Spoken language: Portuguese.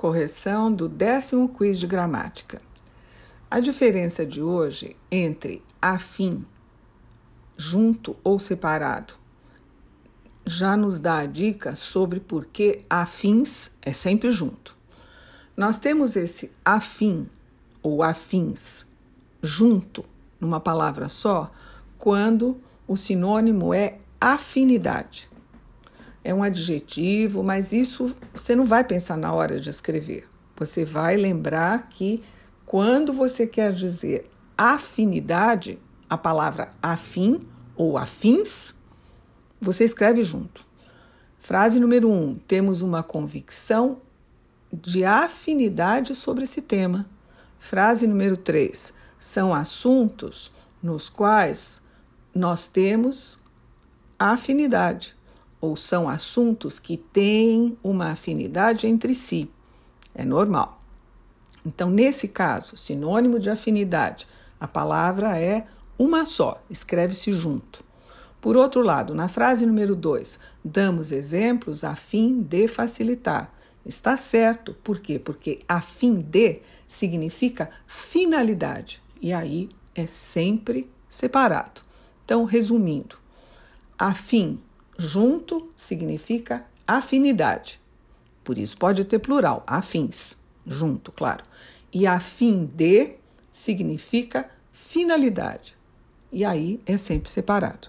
Correção do décimo quiz de gramática. A diferença de hoje entre afim, junto ou separado, já nos dá a dica sobre por que afins é sempre junto. Nós temos esse afim ou afins junto numa palavra só quando o sinônimo é afinidade é um adjetivo, mas isso você não vai pensar na hora de escrever. Você vai lembrar que quando você quer dizer afinidade, a palavra afim ou afins, você escreve junto. Frase número um: temos uma convicção de afinidade sobre esse tema. Frase número três: são assuntos nos quais nós temos afinidade ou são assuntos que têm uma afinidade entre si. É normal. Então, nesse caso, sinônimo de afinidade, a palavra é uma só, escreve-se junto. Por outro lado, na frase número 2, damos exemplos a fim de facilitar. Está certo, por quê? Porque a fim de significa finalidade e aí é sempre separado. Então, resumindo, a fim Junto significa afinidade. Por isso pode ter plural, afins, junto, claro. E afim de significa finalidade. E aí é sempre separado.